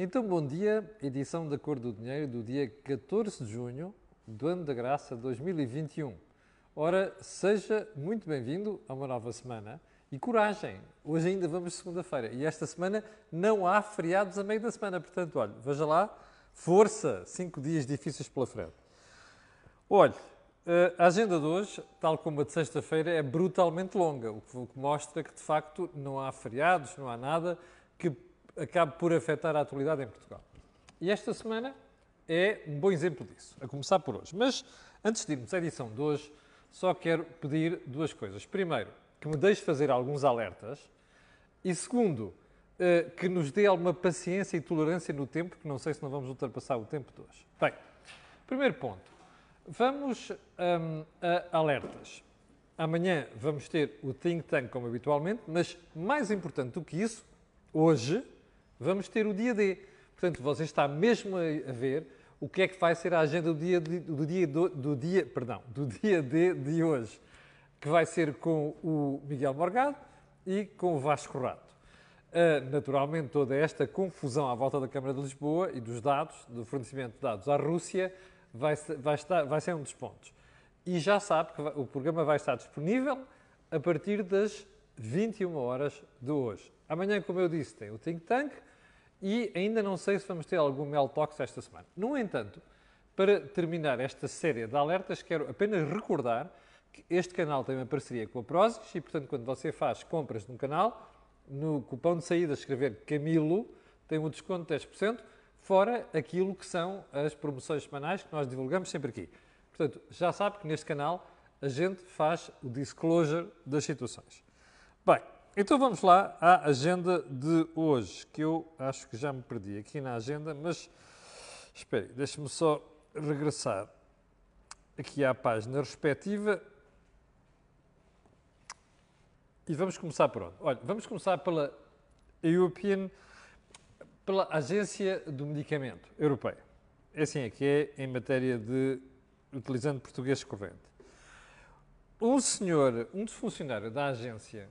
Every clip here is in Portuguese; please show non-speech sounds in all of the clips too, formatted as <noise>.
Então, bom dia, edição da Cor do Dinheiro do dia 14 de junho do ano da graça 2021. Ora, seja muito bem-vindo a uma nova semana e coragem, hoje ainda vamos segunda-feira e esta semana não há feriados a meio da semana, portanto, olha, veja lá, força, cinco dias difíceis pela frente. Olhe, eh, a agenda de hoje, tal como a de sexta-feira, é brutalmente longa, o que mostra que de facto não há feriados, não há nada que acabe por afetar a atualidade em Portugal. E esta semana é um bom exemplo disso, a começar por hoje. Mas antes de irmos à edição de hoje, só quero pedir duas coisas. Primeiro, que me deixe fazer alguns alertas. E segundo, eh, que nos dê alguma paciência e tolerância no tempo, que não sei se não vamos ultrapassar o tempo de hoje. Bem, primeiro ponto. Vamos um, a alertas. Amanhã vamos ter o Think Tank como habitualmente, mas mais importante do que isso, hoje, vamos ter o dia D. Portanto, você está mesmo a, ver o que é que vai ser a agenda do dia, do dia, do, do dia, perdão, do dia D de hoje, que vai ser com o Miguel Morgado e com o Vasco Rato. Uh, naturalmente, toda esta confusão à volta da Câmara de Lisboa e dos dados, do fornecimento de dados à Rússia, vai, vai, estar, vai ser um dos pontos. E já sabe que o programa vai estar disponível a partir das 21 horas de hoje. Amanhã, como eu disse, tem o Think Tank e ainda não sei se vamos ter algum Mel Talks esta semana. No entanto, para terminar esta série de alertas, quero apenas recordar que este canal tem uma parceria com a Prozis e, portanto, quando você faz compras no canal, no cupom de saída escrever Camilo, tem um desconto de 10%, fora aquilo que são as promoções semanais que nós divulgamos sempre aqui. Portanto, já sabe que neste canal a gente faz o disclosure das situações. Bem, então vamos lá à agenda de hoje, que eu acho que já me perdi aqui na agenda, mas espere, deixe-me só regressar aqui à página respectiva. E vamos começar por onde? Olha, vamos começar pela European, pela Agência do Medicamento Europeia. É assim é que é em matéria de, utilizando português corrente. Um senhor, um dos funcionários da agência,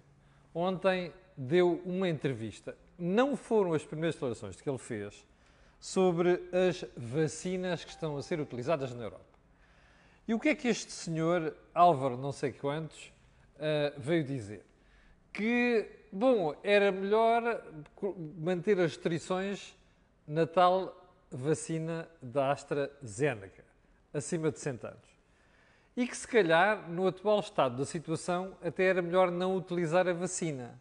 ontem deu uma entrevista. Não foram as primeiras declarações que ele fez sobre as vacinas que estão a ser utilizadas na Europa. E o que é que este senhor, Álvaro não sei quantos, uh, veio dizer? Que, bom, era melhor manter as restrições na tal vacina da AstraZeneca, acima de 60 anos e que, se calhar, no atual estado da situação, até era melhor não utilizar a vacina.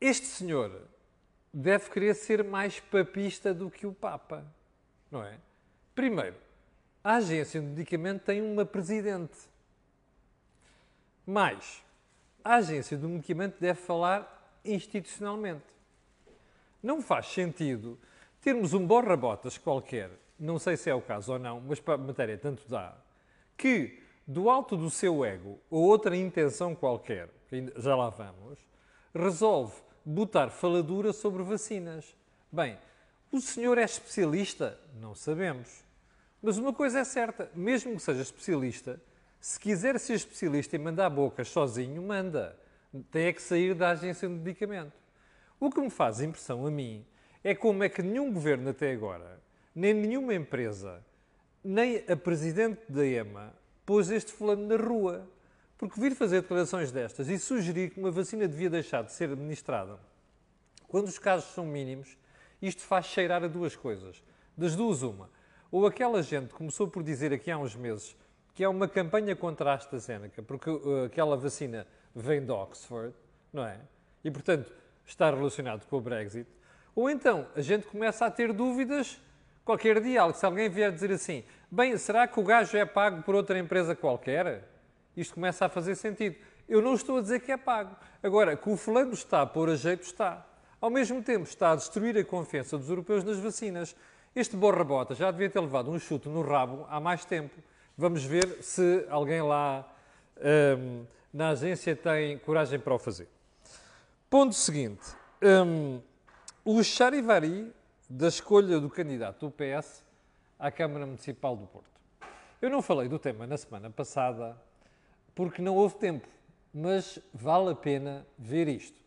Este senhor deve querer ser mais papista do que o Papa, não é? Primeiro, a agência de medicamento tem uma presidente. Mais, a agência do medicamento deve falar institucionalmente. Não faz sentido termos um borra-botas qualquer não sei se é o caso ou não, mas para a matéria tanto dá, que do alto do seu ego ou outra intenção qualquer, que já lá vamos, resolve botar faladura sobre vacinas. Bem, o senhor é especialista? Não sabemos. Mas uma coisa é certa, mesmo que seja especialista, se quiser ser especialista e mandar bocas sozinho, manda. Tem é que sair da agência de medicamento. O que me faz impressão a mim é como é que nenhum governo até agora nem nenhuma empresa, nem a presidente da EMA pôs este fulano na rua. Porque vir fazer declarações destas e sugerir que uma vacina devia deixar de ser administrada quando os casos são mínimos, isto faz cheirar a duas coisas. Das duas, uma. Ou aquela gente começou por dizer aqui há uns meses que é uma campanha contra a AstraZeneca, porque uh, aquela vacina vem de Oxford, não é? E, portanto, está relacionado com o Brexit. Ou então a gente começa a ter dúvidas Qualquer dia, se alguém vier dizer assim, bem, será que o gajo é pago por outra empresa qualquer? Isto começa a fazer sentido. Eu não estou a dizer que é pago. Agora, que o fulano está a pôr a jeito, está. Ao mesmo tempo, está a destruir a confiança dos europeus nas vacinas. Este borra-bota já devia ter levado um chute no rabo há mais tempo. Vamos ver se alguém lá hum, na agência tem coragem para o fazer. Ponto seguinte. Hum, o Charivari da escolha do candidato do PS à Câmara Municipal do Porto. Eu não falei do tema na semana passada porque não houve tempo, mas vale a pena ver isto.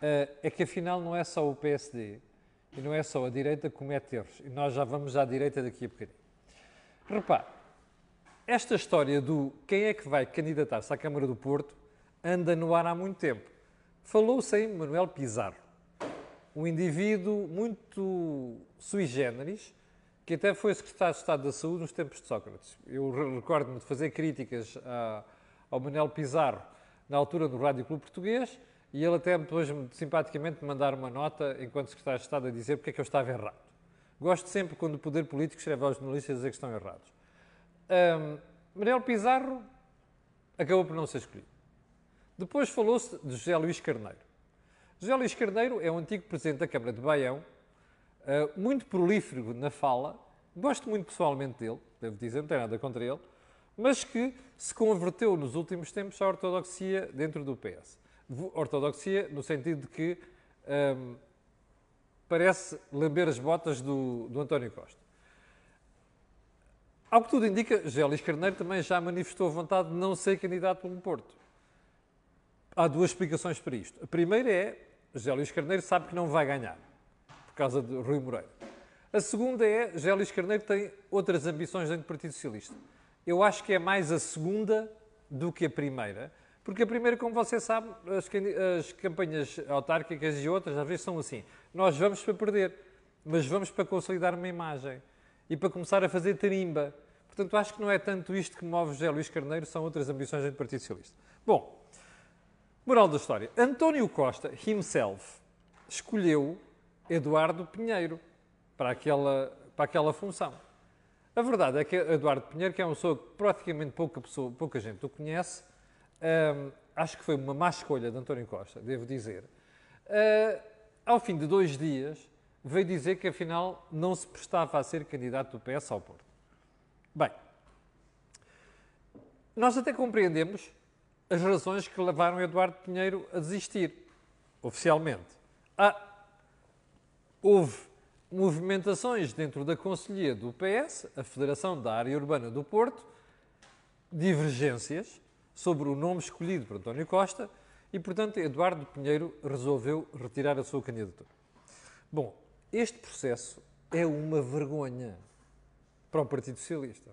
é que afinal não é só o PSD e não é só a direita que comete erros. E nós já vamos à direita daqui a bocadinho. Repare, esta história do quem é que vai candidatar-se à Câmara do Porto anda no ar há muito tempo. Falou-se em Manuel Pizarro, um indivíduo muito sui generis, que até foi secretário de Estado da Saúde nos tempos de Sócrates. Eu recordo-me de fazer críticas a, ao Manuel Pizarro na altura do Rádio Clube Português e ele até depois simpaticamente me mandar uma nota enquanto secretário de Estado a dizer porque é que eu estava errado. Gosto sempre quando o poder político escreve aos jornalistas a dizer que estão errados. Um, Manuel Pizarro acabou por não ser escolhido. Depois falou-se de José Luís Carneiro. José Luís Carneiro é um antigo presidente da Câmara de Baião, uh, muito prolífero na fala, gosto muito pessoalmente dele, devo dizer, não tenho nada contra ele, mas que se converteu nos últimos tempos à ortodoxia dentro do PS. Ortodoxia no sentido de que um, parece lamber as botas do, do António Costa. Ao que tudo indica, Luís Carneiro também já manifestou vontade de não ser candidato pelo Porto. Há duas explicações para isto. A primeira é, José Luís Carneiro sabe que não vai ganhar, por causa de Rui Moreira. A segunda é, José Luís Carneiro tem outras ambições dentro do Partido Socialista. Eu acho que é mais a segunda do que a primeira, porque a primeira, como você sabe, as, as campanhas autárquicas e outras às vezes são assim. Nós vamos para perder, mas vamos para consolidar uma imagem e para começar a fazer tarimba. Portanto, acho que não é tanto isto que move José Luís Carneiro, são outras ambições do Partido Socialista. Bom, moral da história. António Costa, himself, escolheu Eduardo Pinheiro para aquela, para aquela função. A verdade é que Eduardo Pinheiro, que é uma pessoa que praticamente pouca, pessoa, pouca gente o conhece, hum, acho que foi uma má escolha de António Costa, devo dizer. Uh, ao fim de dois dias, veio dizer que afinal não se prestava a ser candidato do PS ao Porto. Bem, nós até compreendemos as razões que levaram Eduardo Pinheiro a desistir, oficialmente. Ah, houve movimentações dentro da Conselhia do PS, a Federação da Área Urbana do Porto, divergências sobre o nome escolhido por António Costa e, portanto, Eduardo Pinheiro resolveu retirar a sua candidatura. Bom, este processo é uma vergonha para o Partido Socialista.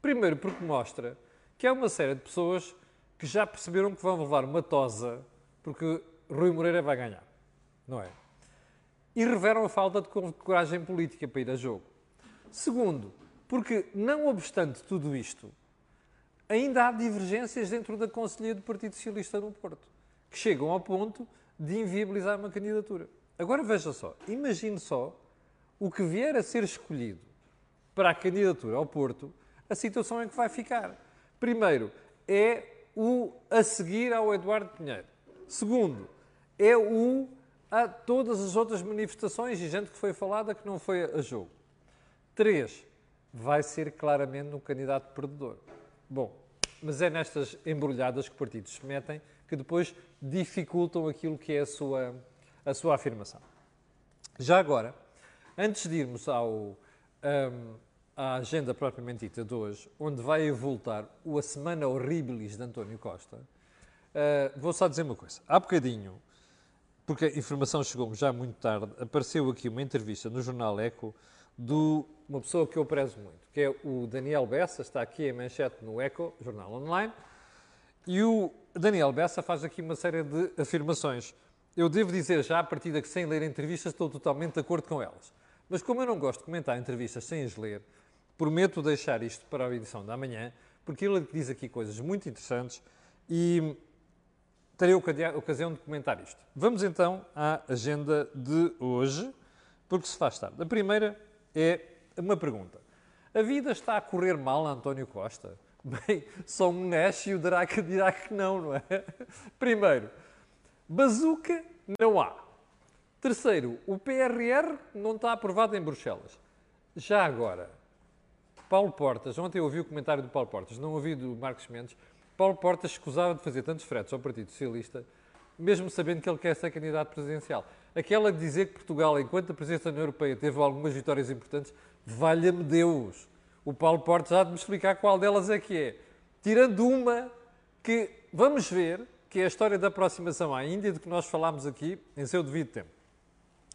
Primeiro, porque mostra que há uma série de pessoas que já perceberam que vão levar uma tosa porque Rui Moreira vai ganhar, não é? E revelam a falta de coragem política para ir a jogo. Segundo, porque, não obstante tudo isto, ainda há divergências dentro da Conselhia do Partido Socialista no Porto, que chegam ao ponto de inviabilizar uma candidatura. Agora veja só, imagine só o que vier a ser escolhido para a candidatura ao Porto, a situação em que vai ficar. Primeiro, é o a seguir ao Eduardo Pinheiro. Segundo, é o a todas as outras manifestações e gente que foi falada que não foi a jogo. Três, vai ser claramente um candidato perdedor. Bom, mas é nestas embrulhadas que partidos se metem que depois dificultam aquilo que é a sua a sua afirmação. Já agora, antes de irmos ao, um, à agenda propriamente dita de hoje, onde vai voltar o A Semana Horribilis de António Costa, uh, vou só dizer uma coisa. Há bocadinho, porque a informação chegou-me já muito tarde, apareceu aqui uma entrevista no jornal Eco de uma pessoa que eu prezo muito, que é o Daniel Bessa, está aqui em manchete no Eco, jornal online, e o Daniel Bessa faz aqui uma série de afirmações eu devo dizer já, a partir daqui, sem ler entrevistas, estou totalmente de acordo com elas. Mas como eu não gosto de comentar entrevistas sem as ler, prometo deixar isto para a edição da manhã, porque ele diz aqui coisas muito interessantes e terei ocasião de comentar isto. Vamos então à agenda de hoje, porque se faz tarde. A primeira é uma pergunta. A vida está a correr mal a António Costa? <laughs> Bem, só um néscio dirá que dirá que não, não é? <laughs> Primeiro, Bazuca não há. Terceiro, o PRR não está aprovado em Bruxelas. Já agora, Paulo Portas, ontem eu ouvi o comentário do Paulo Portas, não ouvi do Marcos Mendes. Paulo Portas escusava de fazer tantos fretes ao Partido Socialista, mesmo sabendo que ele quer ser candidato presidencial. Aquela de dizer que Portugal, enquanto a presidência da União Europeia teve algumas vitórias importantes, valha-me Deus. O Paulo Portas há de me explicar qual delas é que é. Tirando uma que, vamos ver, que é a história da aproximação à Índia de que nós falámos aqui em seu devido tempo.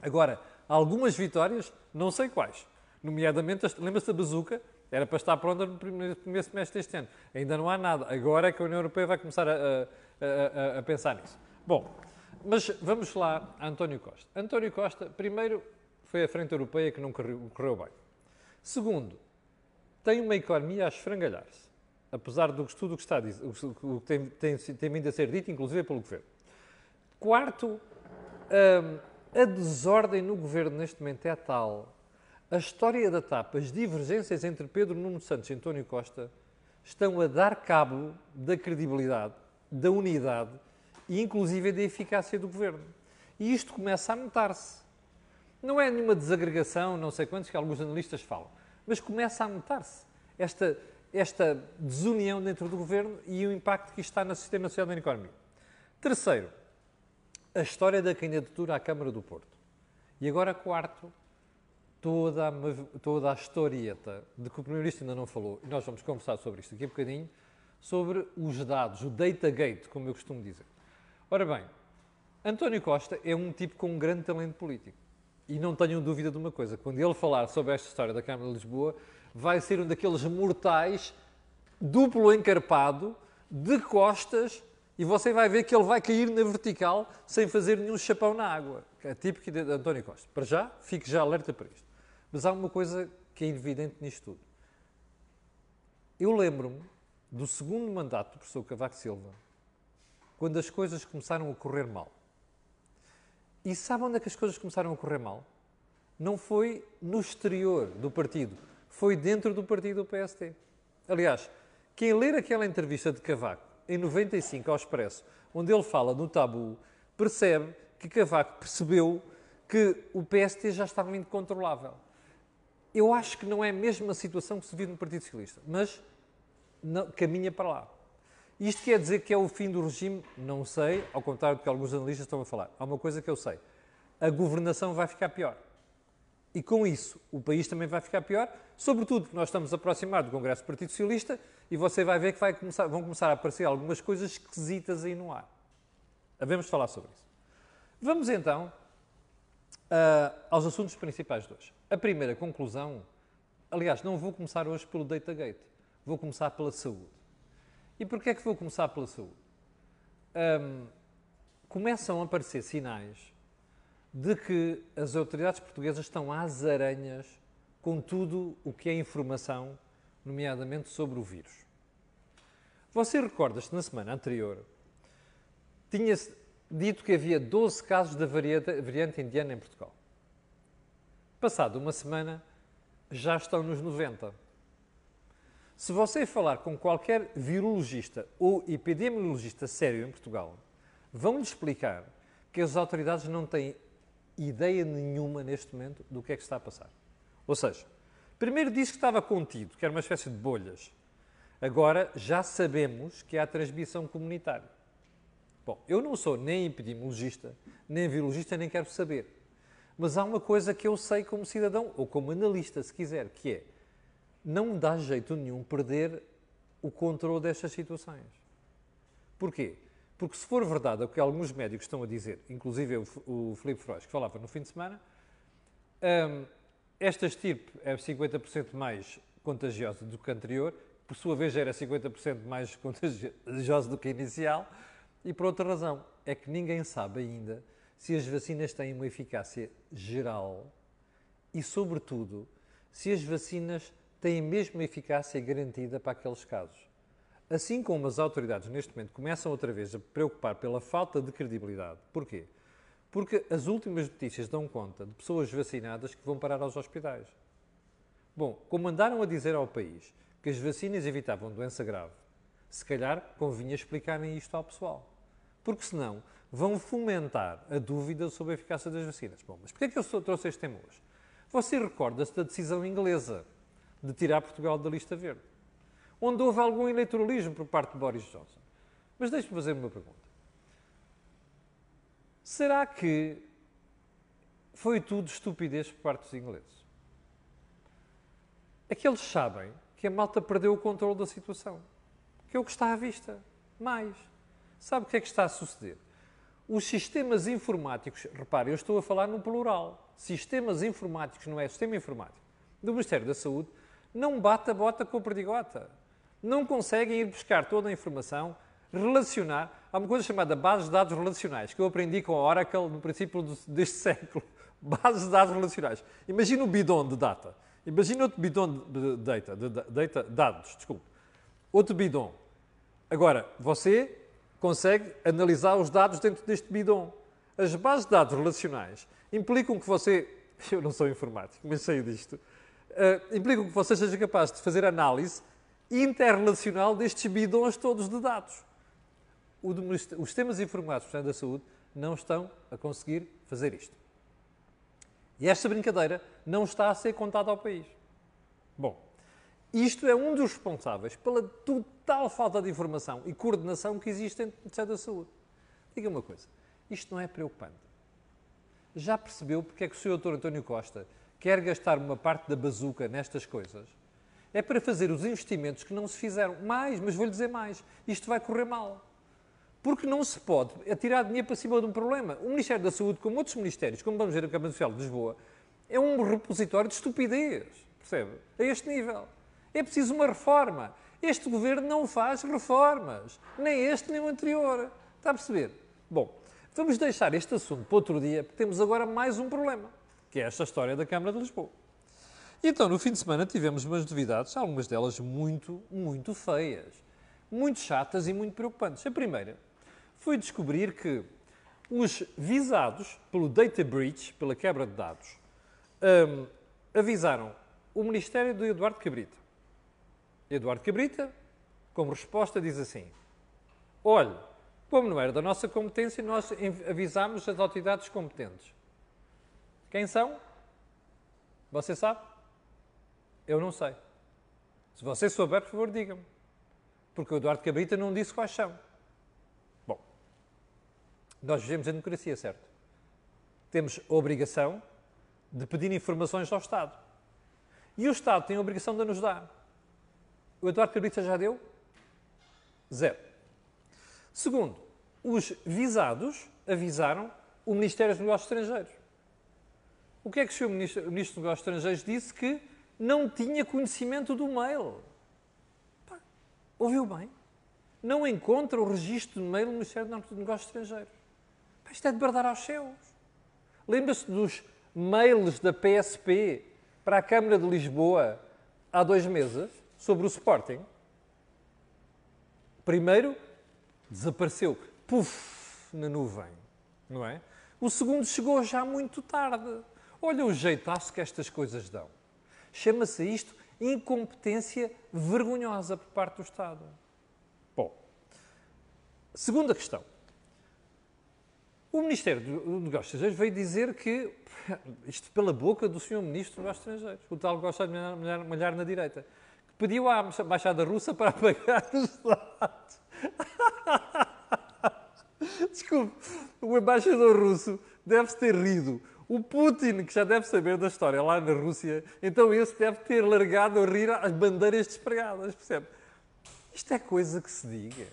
Agora, algumas vitórias, não sei quais, nomeadamente, lembra-se da bazuca? Era para estar pronta no primeiro, primeiro semestre deste ano. Ainda não há nada. Agora é que a União Europeia vai começar a, a, a, a pensar nisso. Bom, mas vamos lá a António Costa. António Costa, primeiro, foi a frente europeia que não correu, correu bem. Segundo, tem uma economia a esfrangalhar-se, apesar do tudo o que está a dizer, o que tem, tem, tem vindo a ser dito, inclusive pelo governo. Quarto, hum, a desordem no governo neste momento é tal a história da TAP, as divergências entre Pedro Nuno Santos e António Costa estão a dar cabo da credibilidade, da unidade e inclusive da eficácia do governo. E isto começa a notar-se. Não é nenhuma desagregação, não sei quantos que alguns analistas falam, mas começa a notar-se esta, esta desunião dentro do governo e o impacto que isto está no sistema social da economia. Terceiro, a história da candidatura à Câmara do Porto. E agora, quarto, toda a, toda a historieta de que o Primeiro-Ministro ainda não falou, e nós vamos conversar sobre isto aqui um bocadinho, sobre os dados, o Datagate, como eu costumo dizer. Ora bem, António Costa é um tipo com um grande talento político. E não tenho dúvida de uma coisa, quando ele falar sobre esta história da Câmara de Lisboa, vai ser um daqueles mortais duplo encarpado, de costas, e você vai ver que ele vai cair na vertical sem fazer nenhum chapão na água. É típico de António Costa. Para já, fique já alerta para isto. Mas há uma coisa que é evidente nisto tudo. Eu lembro-me do segundo mandato do professor Cavaco Silva, quando as coisas começaram a correr mal. E sabe onde é que as coisas começaram a correr mal? Não foi no exterior do partido, foi dentro do partido do PST. Aliás, quem ler aquela entrevista de Cavaco em 95 ao Expresso, onde ele fala no tabu, percebe que Cavaco percebeu que o PST já estava incontrolável eu acho que não é a situação que se vive no Partido Socialista, mas não, caminha para lá. Isto quer dizer que é o fim do regime? Não sei, ao contrário do que alguns analistas estão a falar. Há uma coisa que eu sei: a governação vai ficar pior. E com isso, o país também vai ficar pior, sobretudo porque nós estamos aproximados do Congresso do Partido Socialista e você vai ver que vai começar, vão começar a aparecer algumas coisas esquisitas aí no ar. Havemos de falar sobre isso. Vamos então uh, aos assuntos principais de hoje. A primeira conclusão, aliás, não vou começar hoje pelo Datagate, vou começar pela saúde. E porquê é que vou começar pela saúde? Um, começam a aparecer sinais de que as autoridades portuguesas estão às aranhas com tudo o que é informação, nomeadamente sobre o vírus. Você recorda-se na semana anterior, tinha-se dito que havia 12 casos da variante indiana em Portugal. Passado uma semana, já estão nos 90. Se você falar com qualquer virologista ou epidemiologista sério em Portugal, vão-lhe explicar que as autoridades não têm ideia nenhuma neste momento do que é que está a passar. Ou seja, primeiro disse que estava contido, que era uma espécie de bolhas. Agora já sabemos que há transmissão comunitária. Bom, eu não sou nem epidemiologista, nem virologista, nem quero saber. Mas há uma coisa que eu sei como cidadão, ou como analista, se quiser, que é não dá jeito nenhum perder o controle destas situações. Porquê? Porque se for verdade o que alguns médicos estão a dizer, inclusive o, o Filipe Frois, que falava no fim de semana, um, esta estirpe é 50% mais contagiosa do que a anterior, por sua vez era 50% mais <laughs> contagiosa do que a inicial, e por outra razão, é que ninguém sabe ainda se as vacinas têm uma eficácia geral e, sobretudo, se as vacinas têm a mesma eficácia garantida para aqueles casos. Assim como as autoridades neste momento começam outra vez a preocupar pela falta de credibilidade. Porquê? Porque as últimas notícias dão conta de pessoas vacinadas que vão parar aos hospitais. Bom, como andaram a dizer ao país que as vacinas evitavam doença grave, se calhar convinha explicarem isto ao pessoal. Porque senão vão fomentar a dúvida sobre a eficácia das vacinas. Bom, mas porquê é que eu trouxe este tema hoje? Você recorda-se da decisão inglesa de tirar Portugal da lista verde, onde houve algum eleitoralismo por parte de Boris Johnson. Mas deixe-me fazer uma pergunta. Será que foi tudo estupidez por parte dos ingleses? É que eles sabem que a malta perdeu o controle da situação, que é o que está à vista. Mais, Sabe o que é que está a suceder? Os sistemas informáticos, repare, eu estou a falar no plural, sistemas informáticos, não é sistema informático, do Ministério da Saúde, não bate a bota com a perdigota. Não conseguem ir buscar toda a informação, relacionar. Há uma coisa chamada bases de dados relacionais, que eu aprendi com a Oracle no princípio deste <laughs> século. Bases de dados relacionais. Imagina um bidon de data. Imagina outro bidon de data, de data dados, desculpe. Outro bidon. Agora, você consegue analisar os dados dentro deste bidon. As bases de dados relacionais implicam que você, <laughs> eu não sou informático, mas sei disto, uh, implicam que você seja capaz de fazer análise interrelacional destes bidons todos de dados. os sistemas informáticos da saúde não estão a conseguir fazer isto. E esta brincadeira não está a ser contada ao país. Bom, isto é um dos responsáveis pela total falta de informação e coordenação que existe entre o Ministério da Saúde. Diga uma coisa, isto não é preocupante. Já percebeu porque é que o Sr. Dr. António Costa quer gastar uma parte da bazuca nestas coisas? É para fazer os investimentos que não se fizeram. Mais, mas vou-lhe dizer mais. Isto vai correr mal. Porque não se pode atirar dinheiro para cima de um problema. O Ministério da Saúde, como outros ministérios, como vamos ver a Câmara Social de Lisboa, é um repositório de estupidez. Percebe? A este nível. É preciso uma reforma. Este governo não faz reformas. Nem este, nem o anterior. Está a perceber? Bom, vamos deixar este assunto para outro dia, porque temos agora mais um problema, que é esta história da Câmara de Lisboa. Então, no fim de semana tivemos umas novidades, algumas delas muito, muito feias, muito chatas e muito preocupantes. A primeira foi descobrir que os visados pelo data breach, pela quebra de dados, um, avisaram o Ministério do Eduardo Cabrita. Eduardo Cabrita, como resposta, diz assim: Olhe, como não era da nossa competência, nós avisámos as autoridades competentes. Quem são? Você sabe? Eu não sei. Se você souber, por favor, diga-me. Porque o Eduardo Cabrita não disse quais são. Bom, nós vivemos em democracia, certo? Temos a obrigação de pedir informações ao Estado. E o Estado tem a obrigação de nos dar. O Eduardo Cabrita já deu? Zero. Segundo, os visados avisaram o Ministério dos Negócios Estrangeiros. O que é que o. Ministro, o Ministro dos Negócios Estrangeiros disse? Que não tinha conhecimento do mail. Pá, ouviu bem? Não encontra o registro de mail no Ministério dos Negócios Estrangeiros. Pá, isto é de bardar aos céus. Lembra-se dos mails da PSP para a Câmara de Lisboa há dois meses sobre o Sporting? Primeiro, desapareceu, puf, na nuvem, não é? O segundo chegou já muito tarde. Olha o jeitaço que estas coisas dão. Chama-se isto incompetência vergonhosa por parte do Estado. Bom, segunda questão. O Ministério dos Negócios Estrangeiros veio dizer que, <laughs> isto pela boca do Sr. Ministro dos Negócios Estrangeiros, o tal gosta de malhar, malhar na direita, pediu à Embaixada Russa para apagar <laughs> os dados. Desculpe, o embaixador russo deve ter rido o Putin, que já deve saber da história lá na Rússia, então esse deve ter largado a rir as bandeiras despregadas, percebe? Isto é coisa que se diga.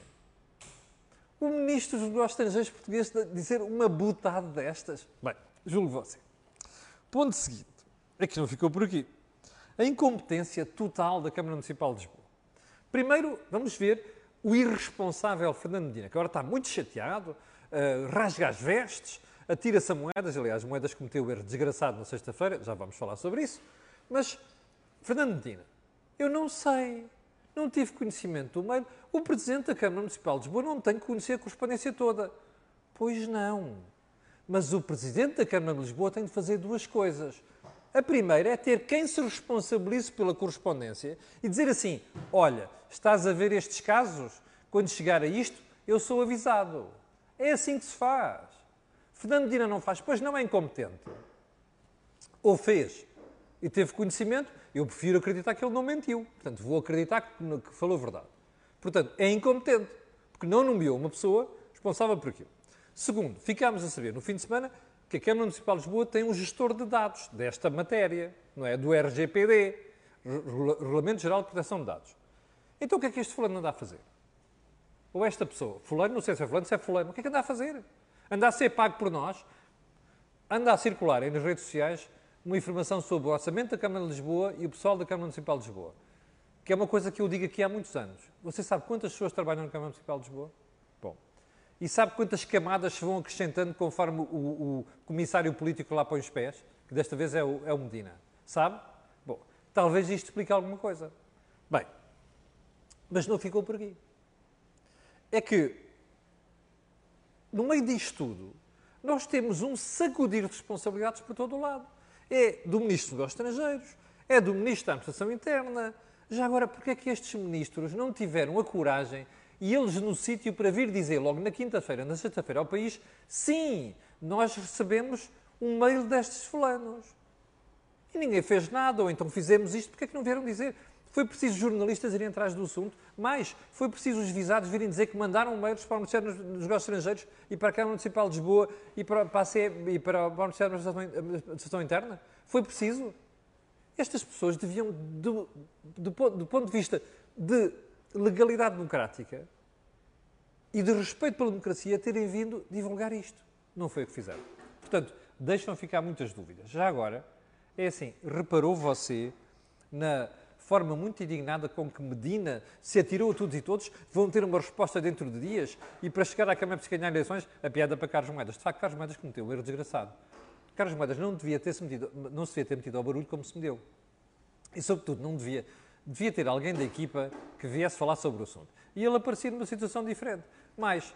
O ministro dos negócios estrangeiros português dizer uma butada destas. Bem, julgo você. Ponto seguinte. É que não ficou por aqui. A incompetência total da Câmara Municipal de Lisboa. Primeiro, vamos ver o irresponsável Fernando Medina, que agora está muito chateado, uh, rasga as vestes, atira-se a moedas, aliás, moedas cometeu o erro desgraçado na sexta-feira, já vamos falar sobre isso, mas, Fernando Medina, eu não sei, não tive conhecimento do mail, o Presidente da Câmara Municipal de Lisboa não tem que conhecer a correspondência toda. Pois não. Mas o Presidente da Câmara de Lisboa tem de fazer duas coisas. A primeira é ter quem se responsabilize pela correspondência e dizer assim: olha, estás a ver estes casos? Quando chegar a isto, eu sou avisado. É assim que se faz. Fernando Medina não faz, pois não é incompetente. Ou fez e teve conhecimento, eu prefiro acreditar que ele não mentiu. Portanto, vou acreditar que falou a verdade. Portanto, é incompetente, porque não nomeou uma pessoa responsável por aquilo. Segundo, ficámos a saber no fim de semana que a Câmara Municipal de Lisboa tem um gestor de dados desta matéria, não é? Do RGPD, Regulamento Geral de Proteção de Dados. Então o que é que este fulano anda a fazer? Ou esta pessoa, fulano, não sei se é fulano, se é fulano, o que é que anda a fazer? Anda a ser pago por nós? Anda a circular nas redes sociais uma informação sobre o orçamento da Câmara de Lisboa e o pessoal da Câmara Municipal de Lisboa. Que é uma coisa que eu digo aqui há muitos anos. Você sabe quantas pessoas trabalham na Câmara Municipal de Lisboa? E sabe quantas camadas se vão acrescentando conforme o, o, comissário político lá põe os pés? Que desta vez é o, é o Medina. Sabe? Bom, talvez isto explique alguma coisa. Bem, mas não ficou por aqui. É que, no meio disto tudo, nós temos um sacudir de responsabilidades por todo o lado. É do Ministro dos Estrangeiros, é do Ministro da Administração Interna. Já agora, porquê é que estes ministros não tiveram a coragem e eles no sítio para vir dizer logo na quinta-feira, na sexta-feira ao país, sim, nós recebemos um mail destes fulanos. E ninguém fez nada, ou então fizemos isto, porquê é que não vieram dizer? Foi preciso jornalistas irem atrás do assunto, mais foi preciso os visados virem dizer que mandaram mails para o Ministério dos Negócios Estrangeiros e para a Câmara Municipal de Lisboa e para, para, a CE, e para o Ministério da Administração Interna? Foi preciso? Estas pessoas deviam, do, do, do ponto de vista de legalidade democrática e de respeito pela democracia, terem vindo divulgar isto. Não foi o que fizeram. Portanto, deixam ficar muitas dúvidas. Já agora, é assim, reparou você na forma muito indignada com que Medina se atirou a todos e todos, vão ter uma resposta dentro de dias e para chegar à Câmara para ganhar eleições, a piada para Carlos Moedas. De facto, Carlos Moedas cometeu um erro desgraçado. Carlos Moedas não devia ter se metido, não se devia ter metido ao barulho como se meteu. E, sobretudo, não devia, devia ter alguém da equipa que viesse falar sobre o assunto. E ele aparecia numa situação diferente. Mas,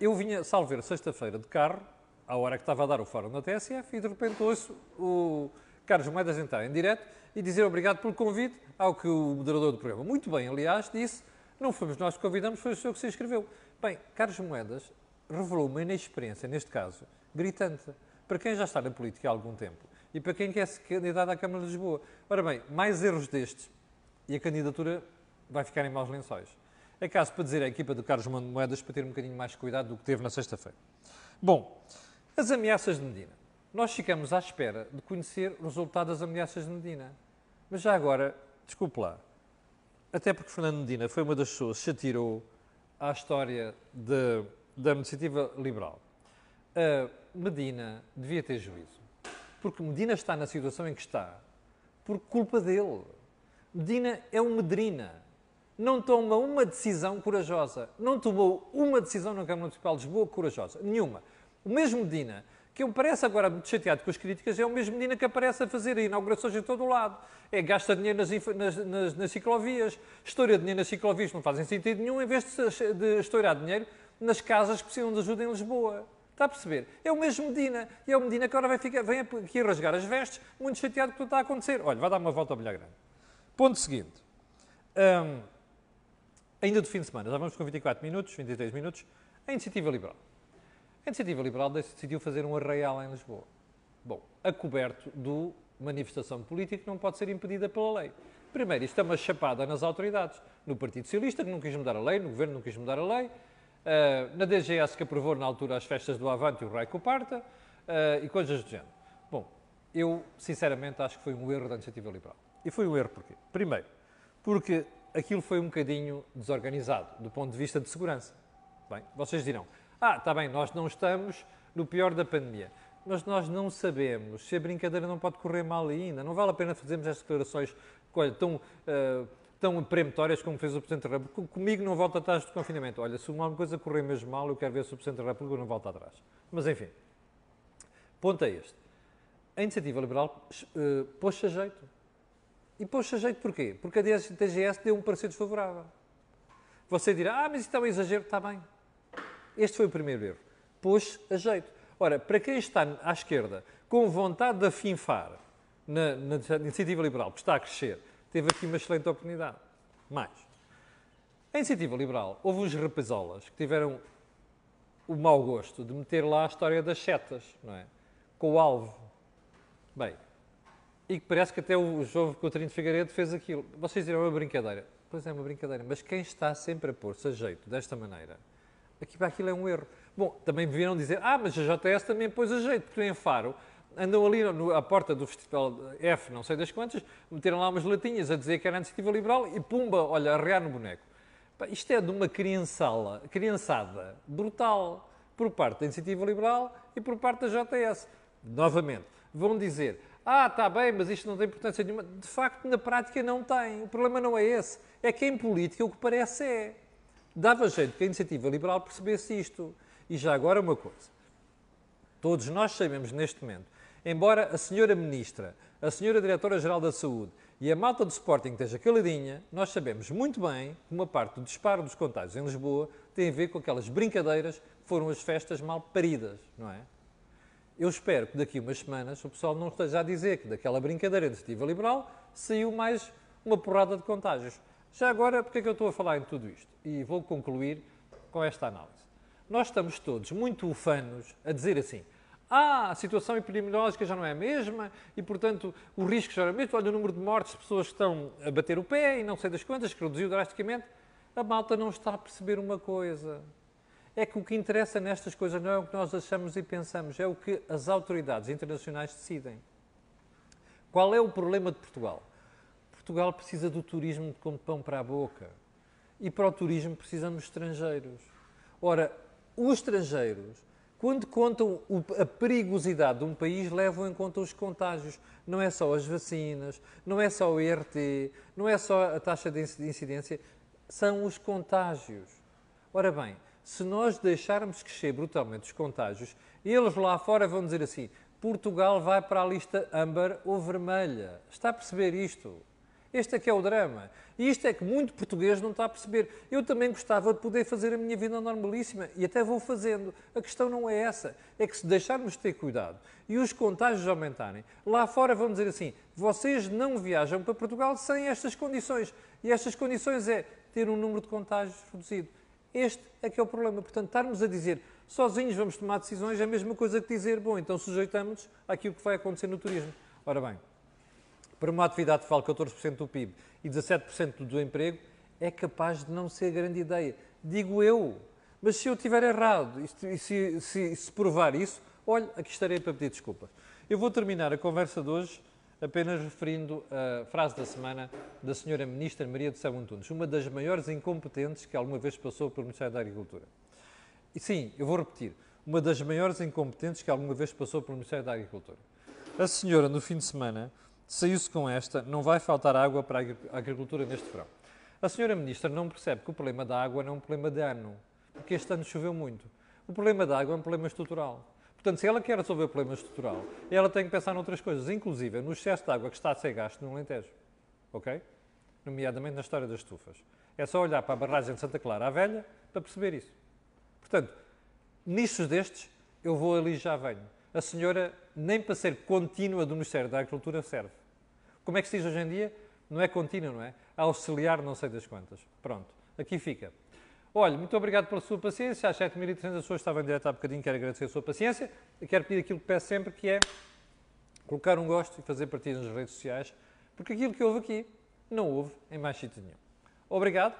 eu vinha, salver sexta-feira de carro, à hora que estava a dar o fórum na TSF, e de repente ouço o Carlos Moedas entrar em direto e dizer obrigado pelo convite ao que o moderador do programa, muito bem, aliás, disse, não fomos nós que convidamos, foi o senhor que se inscreveu. Bem, Carlos Moedas revelou uma inexperiência, neste caso, gritante, para quem já está na política há algum tempo e para quem quer se candidatar à Câmara de Lisboa. Ora bem, mais erros destes e a candidatura vai ficar em maus lençóis. É caso para dizer à equipa do Carlos Moedas para ter um bocadinho mais cuidado do que teve na sexta-feira. Bom, as ameaças de Medina. Nós ficamos à espera de conhecer o resultado das ameaças de Medina. Mas já agora, desculpe lá, até porque Fernando Medina foi uma das pessoas que se atirou à história de, da iniciativa liberal. Uh, Medina devia ter juízo. Porque Medina está na situação em que está por culpa dele. Medina é um medrina. Não toma uma decisão corajosa. Não tomou uma decisão na Câmara Municipal de Lisboa corajosa. Nenhuma. O mesmo Medina que eu parece agora muito chateado com as críticas, é o mesmo menino que aparece a fazer inaugurações em todo o lado. É gasta dinheiro nas, nas, nas, nas ciclovias, estoura dinheiro nas ciclovias, não fazem sentido nenhum, em vez de, de estourar dinheiro nas casas que precisam de ajuda em Lisboa. Está a perceber? É o mesmo Medina. E é o Medina que agora vai ficar, vem aqui rasgar as vestes, muito chateado com o que está a acontecer. Olha, vai dar uma volta ao bilhar grande. Ponto seguinte. Um, ainda do fim de semana, já vamos com 24 minutos, 23 minutos, a iniciativa liberal. A Iniciativa Liberal decidiu fazer um arraial em Lisboa. Bom, a coberto do manifestação política que não pode ser impedida pela lei. Primeiro, isto é uma chapada nas autoridades. No Partido Socialista, que não quis mudar a lei, no Governo não quis mudar a lei, uh, na DGS, que aprovou na altura as festas do Avante e o Raico Parta, uh, e coisas do género. Bom, eu, sinceramente, acho que foi um erro da Iniciativa Liberal. E foi um erro porquê? Primeiro, porque aquilo foi um bocadinho desorganizado, do ponto de vista de segurança. Bem, vocês dirão, ah, está bem, nós não estamos no pior da pandemia. Mas nós não sabemos se a brincadeira não pode correr mal ainda. Não vale a pena fazermos estas declarações tão, uh, tão peremptórias como fez o Presidente da República. Comigo não volta atrás do confinamento. Olha, se uma coisa correr mesmo mal, eu quero ver se o Presidente da República não volta atrás. Mas enfim, ponto é este. A iniciativa liberal uh, pôs-se a jeito. E pôs-se a jeito porquê? Porque a DGS deu um parecer desfavorável. Você dirá, ah, mas isso é um exagero. Está bem. Este foi o primeiro erro. Pôs a jeito. Ora, para quem está à esquerda com vontade de afinfar na, na iniciativa liberal, que está a crescer, teve aqui uma excelente oportunidade. Mais. A iniciativa liberal, houve uns rapazolas que tiveram o mau gosto de meter lá a história das setas, não é? Com o alvo. Bem, e que parece que até o jovem Coutinho de Figueiredo fez aquilo. Vocês dirão, é uma brincadeira. Pois é, uma brincadeira. Mas quem está sempre a pôr-se a jeito desta maneira aqui para aquilo é um erro. Bom, também vieram dizer, ah, mas a JS também pôs a jeito, porque em Faro andam ali no, à porta do Festival F, não sei das quantas, meteram lá umas latinhas a dizer que era a iniciativa liberal e pumba, olha, arrear no boneco. Isto é de uma criançala, criançada brutal por parte da Iniciativa Liberal e por parte da JS. Novamente, vão dizer, ah, está bem, mas isto não tem importância nenhuma. De facto, na prática não tem. O problema não é esse. É que em política o que parece é. Dava jeito que a Iniciativa Liberal percebesse isto. E já agora uma coisa. Todos nós sabemos neste momento, embora a senhora Ministra, a senhora Diretora-Geral da Saúde e a malta do Sporting esteja caladinha, nós sabemos muito bem que uma parte do disparo dos contágios em Lisboa tem a ver com aquelas brincadeiras que foram as festas mal paridas, não é? Eu espero que daqui a umas semanas o pessoal não esteja a dizer que daquela brincadeira iniciativa liberal saiu mais uma porrada de contágios. Já agora, porque é que eu estou a falar em tudo isto? E vou concluir com esta análise. Nós estamos todos muito ufanos a dizer assim: ah, a situação epidemiológica já não é a mesma e, portanto, o risco já não é o mesmo. Olha o número de mortes de pessoas que estão a bater o pé e não sei das quantas, que reduziu drasticamente. A malta não está a perceber uma coisa. É que o que interessa nestas coisas não é o que nós achamos e pensamos, é o que as autoridades internacionais decidem. Qual é o problema de Portugal? Portugal precisa do turismo como pão para a boca. E para o turismo precisamos de estrangeiros. Ora, os estrangeiros quando contam a perigosidade de um país, levam em conta os contágios. Não é só as vacinas, não é só o IRT, não é só a taxa de incidência, são os contágios. Ora bem, se nós deixarmos crescer brutalmente os contágios, eles lá fora vão dizer assim: Portugal vai para a lista âmbar ou vermelha. Está a perceber isto? Este é que é o drama. E isto é que muito português não está a perceber. Eu também gostava de poder fazer a minha vida normalíssima e até vou fazendo. A questão não é essa. É que se deixarmos de ter cuidado e os contágios aumentarem, lá fora vão dizer assim: vocês não viajam para Portugal sem estas condições. E estas condições é ter um número de contágios reduzido. Este é que é o problema. Portanto, estarmos a dizer sozinhos vamos tomar decisões é a mesma coisa que dizer, bom, então sujeitamos-nos àquilo que vai acontecer no turismo. Ora bem, para uma atividade que vale 14% do PIB e 17% do emprego, é capaz de não ser grande ideia. Digo eu. Mas se eu estiver errado e se, se, se, provar isso, olha, aqui estarei para pedir desculpas. Eu vou terminar a conversa de hoje apenas referindo a frase da semana da senhora Ministra Maria de São Antunes, uma das maiores incompetentes que alguma vez passou pelo Ministério da Agricultura. E sim, eu vou repetir, uma das maiores incompetentes que alguma vez passou pelo Ministério da Agricultura. A senhora, no fim de semana, saiu-se com esta, não vai faltar água para a agricultura neste verão. A senhora Ministra não percebe que o problema da água não é um problema de ano, porque este ano choveu muito. O problema da água é um problema estrutural. Portanto, se ela quer resolver o problema estrutural, ela tem que pensar noutras coisas, inclusive no excesso de água que está a ser gasto no Alentejo. Ok? Nomeadamente na história das estufas. É só olhar para a barragem de Santa Clara à Velha para perceber isso. Portanto, nichos destes, eu vou ali já venho a senhora nem para ser contínua do Ministério da Agricultura serve. Como é que se diz hoje em dia? Não é contínua, não é? Auxiliar não sei das quantas. Pronto, aqui fica. Olha, muito obrigado pela sua paciência. Às 7.300 pessoas estavam em direto há bocadinho. Quero agradecer a sua paciência. E quero pedir aquilo que peço sempre, que é colocar um gosto e fazer partilha nas redes sociais, porque aquilo que houve aqui não houve em mais sítio nenhum. Obrigado,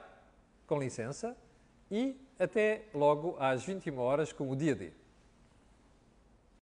com licença, e até logo às 21 horas com o dia D.